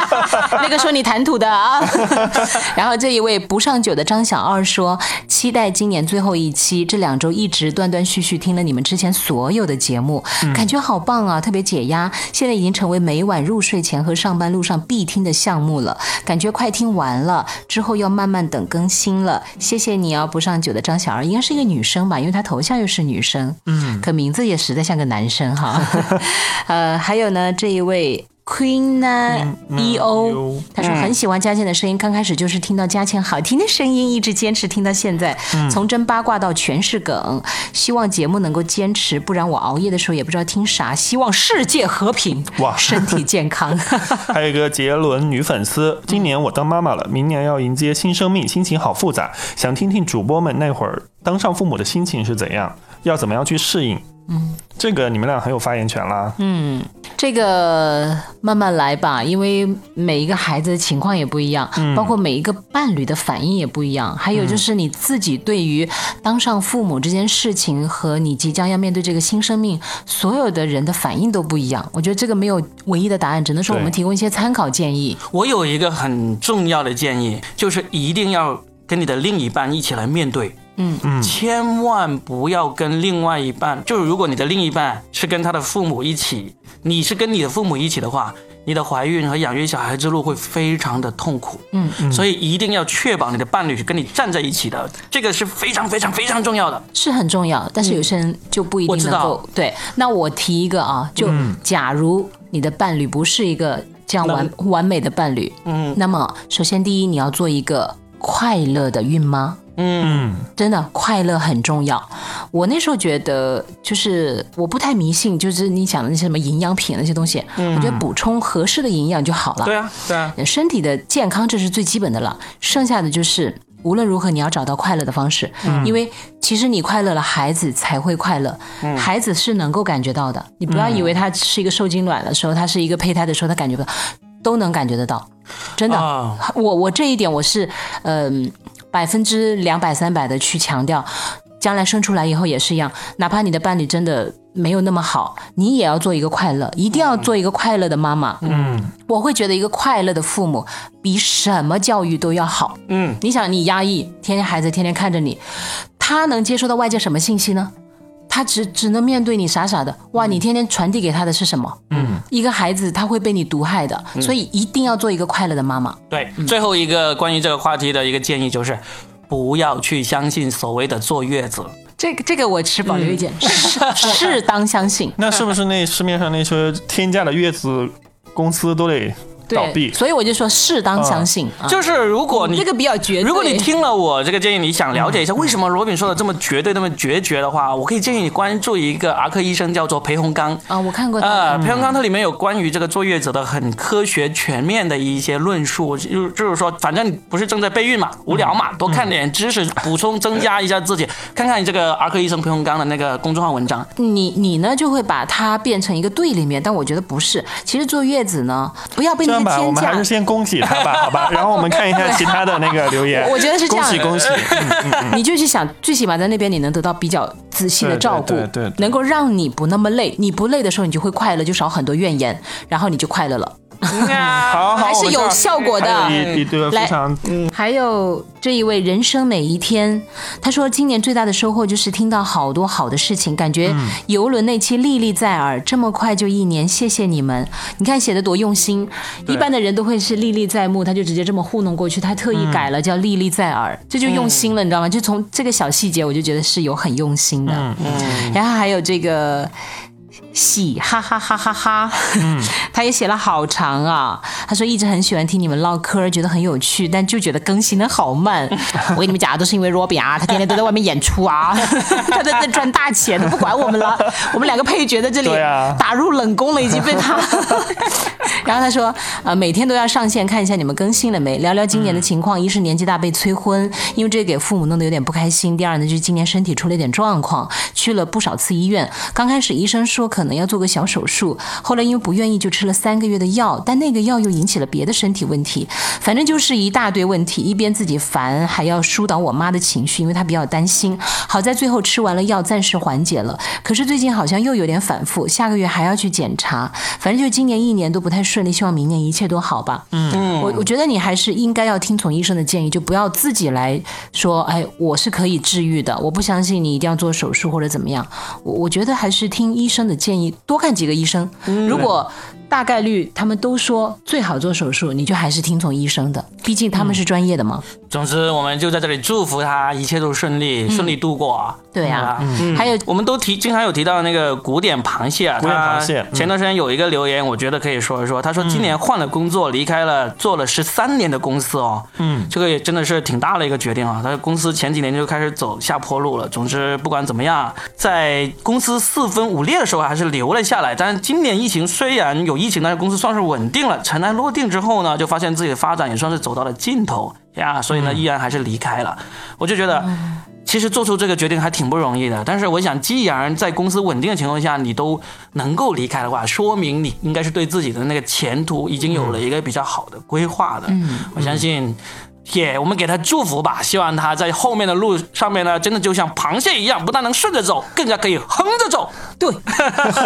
那个说你谈吐的啊。然后这一位不上酒的张小二说，期待今年最后一期，这两周一直断断续续听了你们之前所有的节目，感觉好棒啊，特别解压。现在已经成为每晚入睡前和上班路上必听的项目了，感觉快听完了，之后要慢慢等更新了。谢谢你啊，不上酒的张小二，应该是一个女生吧，因为她头像又是女生。嗯，可名字也实在像个男生哈。呃，还有呢，这一位 Queen 呢 E O，他说很喜欢佳倩的声音，刚开始就是听到佳倩好听的声音，一直坚持听到现在，从真八卦到全是梗。希望节目能够坚持，不然我熬夜的时候也不知道听啥。希望世界和平，哇，身体健康。
还有一个杰伦女粉丝，今年我当妈妈了，明年要迎接新生命，心情好复杂，想听听主播们那会儿当上父母的心情是怎样。要怎么样去适应？嗯，这个你们俩很有发言权啦。
嗯，这个慢慢来吧，因为每一个孩子的情况也不一样，包括每一个伴侣的反应也不一样，还有就是你自己对于当上父母这件事情和你即将要面对这个新生命，所有的人的反应都不一样。我觉得这个没有唯一的答案，只能说我们提供一些参考建议。
我有一个很重要的建议，就是一定要跟你的另一半一起来面对。嗯嗯，千万不要跟另外一半，就是如果你的另一半是跟他的父母一起，你是跟你的父母一起的话，你的怀孕和养育小孩之路会非常的痛苦。嗯嗯，所以一定要确保你的伴侣是跟你站在一起的，这个是非常非常非常重要的，
是很重要。但是有些人就不一定能够。对，那我提一个啊，就假如你的伴侣不是一个这样完完美的伴侣，嗯，那么首先第一你要做一个快乐的孕妈。嗯，真的快乐很重要。我那时候觉得，就是我不太迷信，就是你讲的那些什么营养品那些东西，我觉得补充合适的营养就好了。
对啊，对啊，
身体的健康这是最基本的了，剩下的就是无论如何你要找到快乐的方式，因为其实你快乐了，孩子才会快乐。孩子是能够感觉到的，你不要以为他是一个受精卵的时候，他是一个胚胎的时候，他感觉不到，都能感觉得到。真的，我我这一点我是嗯。百分之两百三百的去强调，将来生出来以后也是一样，哪怕你的伴侣真的没有那么好，你也要做一个快乐，一定要做一个快乐的妈妈。嗯，我会觉得一个快乐的父母比什么教育都要好。嗯，你想你压抑，天天孩子天天看着你，他能接收到外界什么信息呢？他只只能面对你傻傻的。哇，你天天传递给他的是什么？嗯，一个孩子他会被你毒害的，所以一定要做一个快乐的妈妈。
对，最后一个关于这个话题的一个建议就是，不要去相信所谓的坐月子。
这个这个我持保留意见，适适当相信。
那是不是那市面上那些天价的月子公司都得？倒闭。
所以我就说适当相信，啊
就是如果你
这个比较绝对。
如果你听了我这个建议，你想了解一下为什么罗敏说的这么绝对、那么决绝的话，我可以建议你关注一个儿科医生，叫做裴洪刚。
啊，我看过他
呃，裴洪刚他里面有关于这个坐月子的很科学全面的一些论述，就就是说，反正你不是正在备孕嘛，无聊嘛，多看点知识，补充增加一下自己。看看你这个儿科医生裴洪刚的那个公众号文章，
你你呢就会把它变成一个对立面，但我觉得不是。其实坐月子呢，不要被
这样吧，我们还是。先恭喜他吧，好吧？然后我们看一下其他的那个留言。
我觉得是这样
恭喜恭喜！嗯
你就是想，最起码在那边你能得到比较仔细的照顾，
对对
能够让你不那么累。你不累的时候，你就会快乐，就少很多怨言，然后你就快乐了。
好好，
还是有效果的
非常
还有这一位人生每一天，他说今年最大的收获就是听到好多好的事情，感觉游轮那期历历在耳，这么快就一年，谢谢你们！你看写的多用心，一般的人都会是历历在目，他就直接这么糊弄过去，他特意改了叫历历在耳，这就用心了，你知道吗？就从这个小细节，我就觉得是有很用心的。嗯然后还有这个。喜哈哈哈哈哈，他也写了好长啊。他说一直很喜欢听你们唠嗑，觉得很有趣，但就觉得更新的好慢。我跟你们讲，都是因为罗比啊，他天天都在外面演出啊，他在那赚大钱，他不管我们了。我们两个配角在这里打入冷宫了，已经被他。然后他说，呃，每天都要上线看一下你们更新了没，聊聊今年的情况。一是年纪大被催婚，因为这给父母弄得有点不开心；第二呢，就是今年身体出了一点状况，去了不少次医院。刚开始医生说可能要做个小手术，后来因为不愿意就吃了三个月的药，但那个药又引起了别的身体问题，反正就是一大堆问题。一边自己烦，还要疏导我妈的情绪，因为她比较担心。好在最后吃完了药，暂时缓解了。可是最近好像又有点反复，下个月还要去检查。反正就今年一年都不太顺利，希望明年一切都好吧。嗯，我我觉得你还是应该要听从医生的建议，就不要自己来说，哎，我是可以治愈的，我不相信你一定要做手术或者怎么样。我我觉得还是听医生的建议，多看几个医生。如果大概率他们都说最好做手术，你就还是听从医生的，毕竟他们是专业的嘛。
总之，我们就在这里祝福他一切都顺利，顺利度过啊。
对啊
嗯
还有
我们都提经常有提到那个古典螃蟹啊，
古典螃蟹嗯
前段时间有一个留言，我觉得可以说一说。他说今年换了工作，离开了做了十三年的公司哦，嗯，这个也真的是挺大的一个决定啊。他的公司前几年就开始走下坡路了。总之，不管怎么样，在公司四分五裂的时候还是留了下来。但是今年疫情虽然有疫情，但是公司算是稳定了，尘埃落定之后呢，就发现自己的发展也算是走到了尽头呀，所以呢，依然还是离开了。我就觉得。其实做出这个决定还挺不容易的，但是我想，既然在公司稳定的情况下你都能够离开的话，说明你应该是对自己的那个前途已经有了一个比较好的规划的。嗯，我相信。也，我们给他祝福吧，希望他在后面的路上面呢，真的就像螃蟹一样，不但能顺着走，更加可以横着走。
对，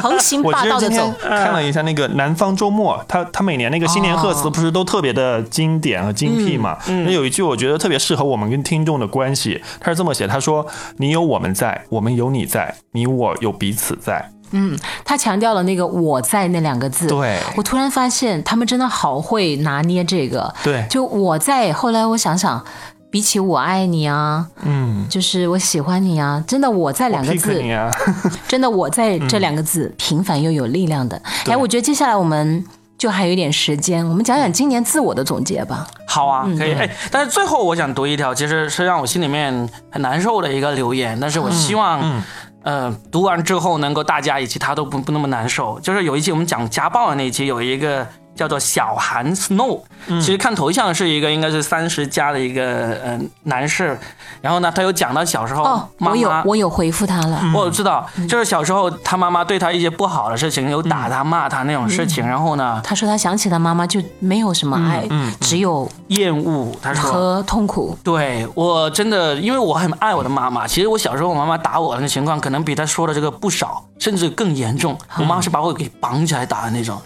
横行霸道的
其实今天
走。
看了一下那个南方周末，他他每年那个新年贺词不是都特别的经典和精辟嘛？那有一句我觉得特别适合我们跟听众的关系，他是这么写：他说，你有我们在，我们有你在，你我有彼此在。
嗯，他强调了那个“我在”那两个字。
对
我突然发现他们真的好会拿捏这个。
对
就我在。后来我想想，比起我爱你啊，
嗯，
就是我喜欢你啊，真的我在两个字，
啊，
真的我在这两个字，平凡又有力量的。哎，我觉得接下来我们就还有一点时间，我们讲讲今年自我的总结吧。
好啊，可以。哎，但是最后我想读一条，其实是让我心里面很难受的一个留言，但是我希望。嗯，读完之后能够大家以及他都不不那么难受。就是有一期我们讲家暴的那一期，有一个叫做小韩 Snow，、其实看头像是一个应该是三十加的一个呃男士，然后呢，他有讲到小时候
哦，
妈妈、
我有我有回复他了。
我知道，就是小时候他妈妈对他一些不好的事情，有打他、骂他那种事情，然后呢，
他说他想起他妈妈就没有什么爱，只有
厌恶。他说
和痛苦。
对我真的，因为我很爱我的妈妈。其实我小时候我妈妈打我的那情况，可能比他说的这个不少，甚至更严重。我妈是把我给绑起来打的那种。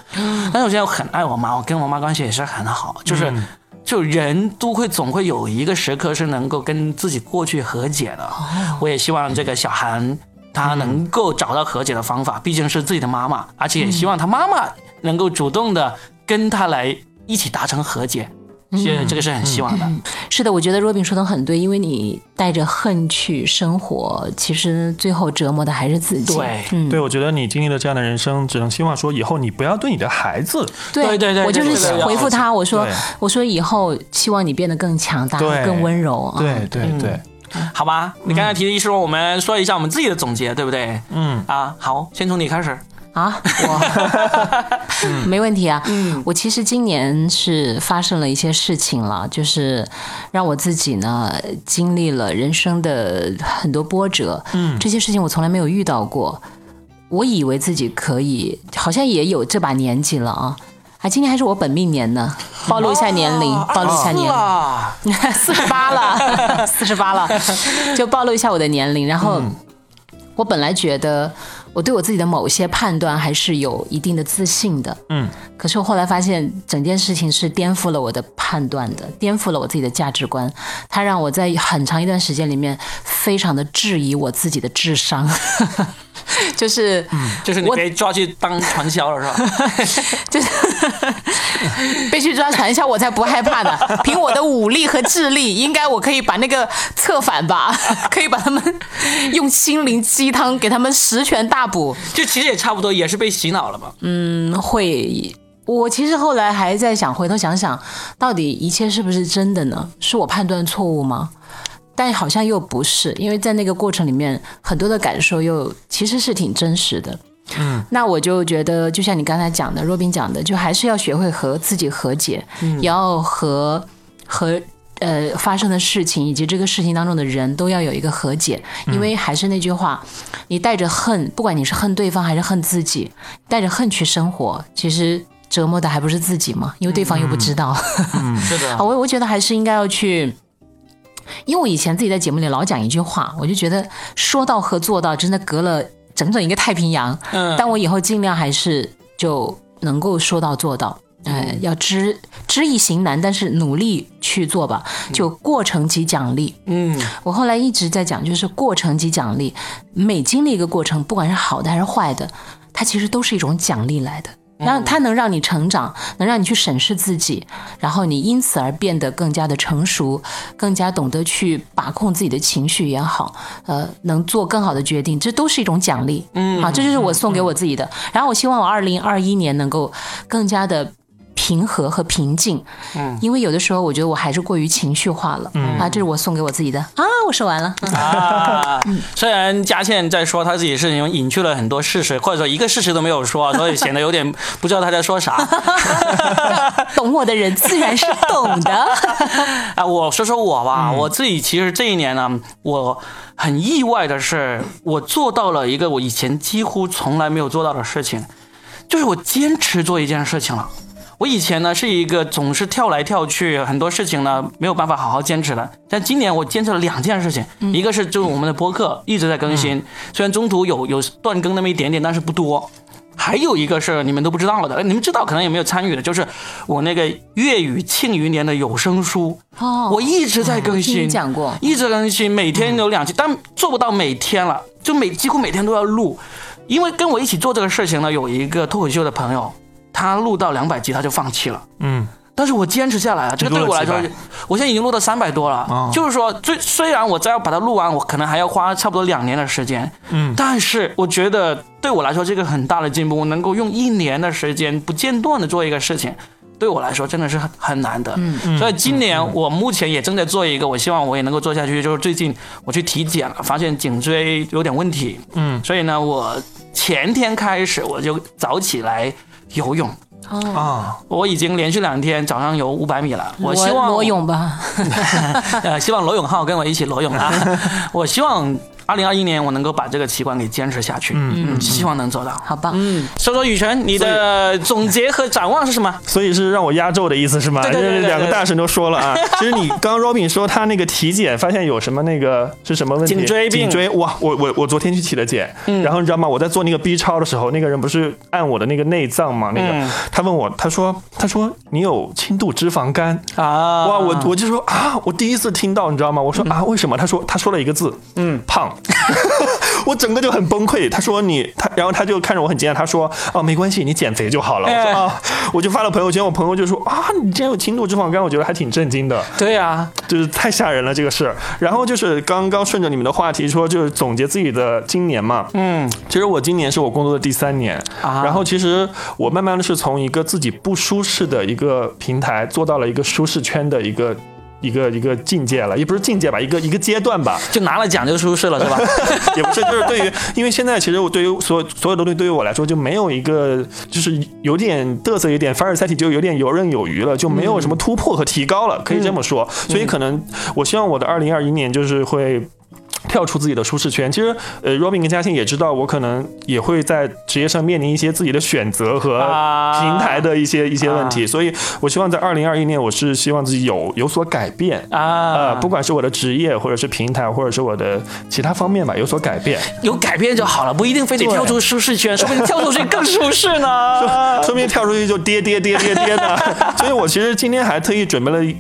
但是我现在很爱我妈，我跟我妈关系也是很好，就是。就人都会总会有一个时刻是能够跟自己过去和解的。我也希望这个小韩他能够找到和解的方法，毕竟是自己的妈妈，而且也希望他妈妈能够主动的跟他来一起达成和解。是这个是很希望的。
是的，我觉得若冰说的很对，因为你带着恨去生活，其实最后折磨的还是自己。
对
嗯，
对，我觉得你经历了这样的人生，只能希望说以后你不要对你的孩子，
对对对
我就是回复他，我说我说以后希望你变得更强大、更温柔啊。
对对对，
好吧，你刚才提的意思说我们说一下我们自己的总结，对不对？
嗯
啊，好，先从你开始。
啊，我 没问题啊。
嗯
我其实今年是发生了一些事情了，就是让我自己呢经历了人生的很多波折。嗯，这些事情我从来没有遇到过。我以为自己可以，好像也有这把年纪了啊。啊，今年还是我本命年呢，暴露一下年龄，暴露一下年龄。
啊，
四十八了，四十八了，就暴露一下我的年龄。然后，我本来觉得我对我自己的某些判断还是有一定的自信的，
嗯，
可是我后来发现整件事情是颠覆了我的判断的，颠覆了我自己的价值观。它让我在很长一段时间里面非常的质疑我自己的智商，就是，
就是你被抓去当传销了是吧？
就是被去抓传销，我才不害怕呢。凭我的武力和智力，应该我可以把那个策反吧，可以把他们用心灵鸡汤给他们十全大补。
就其实也差不多，也是被洗脑了嘛。
嗯，会。我其实后来还在想，回头想想，到底一切是不是真的呢？是我判断错误吗？但好像又不是，因为在那个过程里面，很多的感受又其实是挺真实的。嗯，那我就觉得，就像你刚才讲的，若冰讲的，就还是要学会和自己和解，也要和和呃发生的事情以及这个事情当中的人都要有一个和解，因为还是那句话，你带着恨，不管你是恨对方还是恨自己，带着恨去生活，其实折磨的还不是自己吗？因为对方又不知道。
是的
啊，，我我觉得还是应该要去，因为我以前自己在节目里老讲一句话，我就觉得说到和做到真的隔了整整一个太平洋。
嗯，
但我以后尽量还是就能够说到做到。呃，要知知易行难，但是努力去做吧。就过程及奖励，
嗯，
我后来一直在讲，就是过程及奖励。每经历一个过程，不管是好的还是坏的，它其实都是一种奖励来的。让它能让你成长，能让你去审视自己，然后你因此而变得更加的成熟，更加懂得去把控自己的情绪也好，呃，能做更好的决定，这都是一种奖励。嗯，啊，这就是我送给我自己的。然后我希望我二零二一年能够更加的。平和和平静，嗯，因为有的时候我觉得我还是过于情绪化了，嗯。啊，这是我送给我自己的。啊，我说完了，
啊，虽然佳倩在说她自己的事情，隐去了很多事实，或者说一个事实都没有说，所以显得有点不知道她在说啥。
懂我的人自然是懂的，
啊，我说说我吧，我自己其实这一年呢，我很意外的是，我做到了一个我以前几乎从来没有做到的事情，就是我坚持做一件事情了。我以前呢是一个总是跳来跳去，很多事情呢没有办法好好坚持的。但今年我坚持了两件事情，一个是就是我们的播客一直在更新，虽然中途有有断更那么一点点，但是不多。还有一个是你们都不知道的，你们知道可能也没有参与的，就是我那个粤语庆余年的有声书，
哦。
我一直在更新，
讲过。
一直更新，每天有两期，但做不到每天了，就每几乎每天都要录，因为跟我一起做这个事情呢，有一个脱口秀的朋友，他录到两百集他就放弃了。
嗯，
但是我坚持下来了，这个对我来说我现在已经录到三百多了。
哦
就是说，最虽然我再要把它录完，我可能还要花差不多两年的时间，
嗯
但是我觉得对我来说这个很大的进步，我能够用一年的时间不间断的做一个事情。对我来说真的是很很难的，嗯，所以今年我目前也正在做一个，我希望我也能够做下去。就是最近我去体检了，发现颈椎有点问题，
嗯，
所以呢，我前天开始我就早起来游泳，
哦，
啊，
我已经连续两天早上游五百米了。我希望
裸泳吧，
呃，希望罗永浩跟我一起裸泳啊！我希望二零二一年我能够把这个习惯给坚持下去，嗯，希望能做到。
好棒，
嗯，说说雨辰，你的总结和展望是什么？
所以是让我压轴的意思是吗？
对对对
两个大神都说了啊。其实你刚刚 Robin 说他那个体检发现有什么那个是什么问题？
颈椎病
颈椎哇！我我我昨天去体的检，然后你知道吗？我在做那个 B 超的时候，那个人不是按我的那个内脏吗？那个、
嗯
他问我，他说他说你有轻度脂肪肝。
啊，
哇，我我就说啊，我第一次听到，你知道吗？我说啊，为什么？他说他说了一个字，
嗯，
胖。我整个就很崩溃。他说你他，然后他就看着我很惊讶，他说哦没关系，你减肥就好了。我说啊，我就发了朋友圈，我朋友就说啊，你竟然有轻度脂肪肝，我觉得还挺震惊的。
对呀，
就是太吓人了这个事。然后就是刚刚顺着你们的话题说，就是总结自己的今年嘛。嗯，其实我今年是我工作的第三年，
啊
然后其实我慢慢的是从一个自己不舒适的一个平台，做到了一个舒适圈的一个。一个一个境界了，也不是境界吧，一个一个阶段吧，
就拿了奖就出事了是吧？
也不是，就是对于，因为现在其实我对于所有所有东西对于我来说就没有一个，就是有点嘚瑟，有点凡尔赛体，就有点游刃有余了，就没有什么突破和提高了，可以这么说。所以可能我希望我的二零二一年就是会。跳出自己的舒适圈，其实，呃，Robin 跟嘉欣也知道，我可能也会在职业上面临一些自己的选择和
啊
平台的一些、一些问题，所以我希望在二零二一年，我是希望自己有有所改变
啊
呃，不管是我的职业，或者是平台，或者是我的其他方面吧，有所改变。
有改变就好了，不一定非得跳出舒适圈，说不定跳出去更舒适呢。
说不定跳出去就跌跌跌跌跌的。所以我其实今天还特意准备了一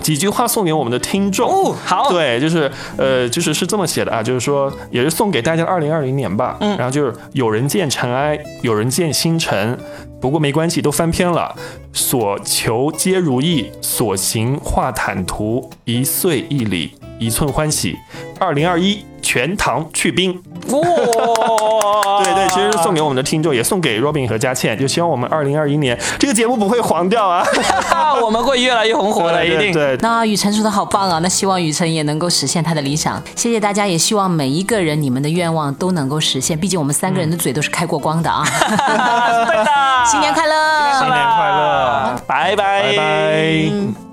几句话送给我们的听众。
哦好
对，就是呃，就是是这么写的啊，就是说也是送给大家的二零二零年吧。嗯，然后就是有人见尘埃，有人见星辰。不过没关系，都翻篇了。所求皆如意，所行化坦途，一岁一里，一寸欢喜。二零二一，全糖去冰。
哇，
对对，其实是送给我们的听众，也送给 Robin 和佳倩，就希望我们二零二一年这个节目不会黄掉啊！
我们会越来越红火的，一定。
对对，
那雨辰说的好棒啊！那希望雨辰也能够实现他的理想。谢谢大家，也希望每一个人你们的愿望都能够实现。毕竟我们三个人的嘴都是开过光的啊！
对的，
新年快乐！
新年快乐，
拜拜
拜拜。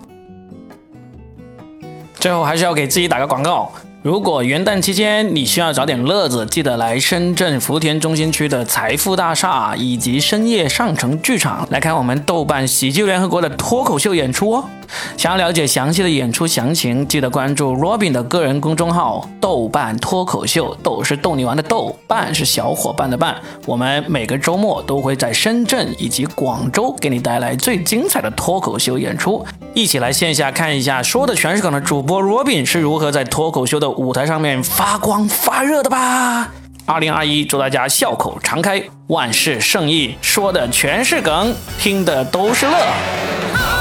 最后还是要给自己打个广告。如果元旦期间你需要找点乐子，记得来深圳福田中心区的财富大厦以及深夜上城剧场来看我们豆瓣喜剧联合国的脱口秀演出哦。想要了解详细的演出详情，记得关注 Robin 的个人公众号“豆瓣脱口秀”，豆是逗你玩的豆，瓣是小伙伴的伴。我们每个周末都会在深圳以及广州给你带来最精彩的脱口秀演出，一起来线下看一下说的全是梗的主播 Robin 是如何在脱口秀的舞台上面发光发热的吧。二零二一，祝大家笑口常开，万事胜意，说的全是梗，听的都是乐。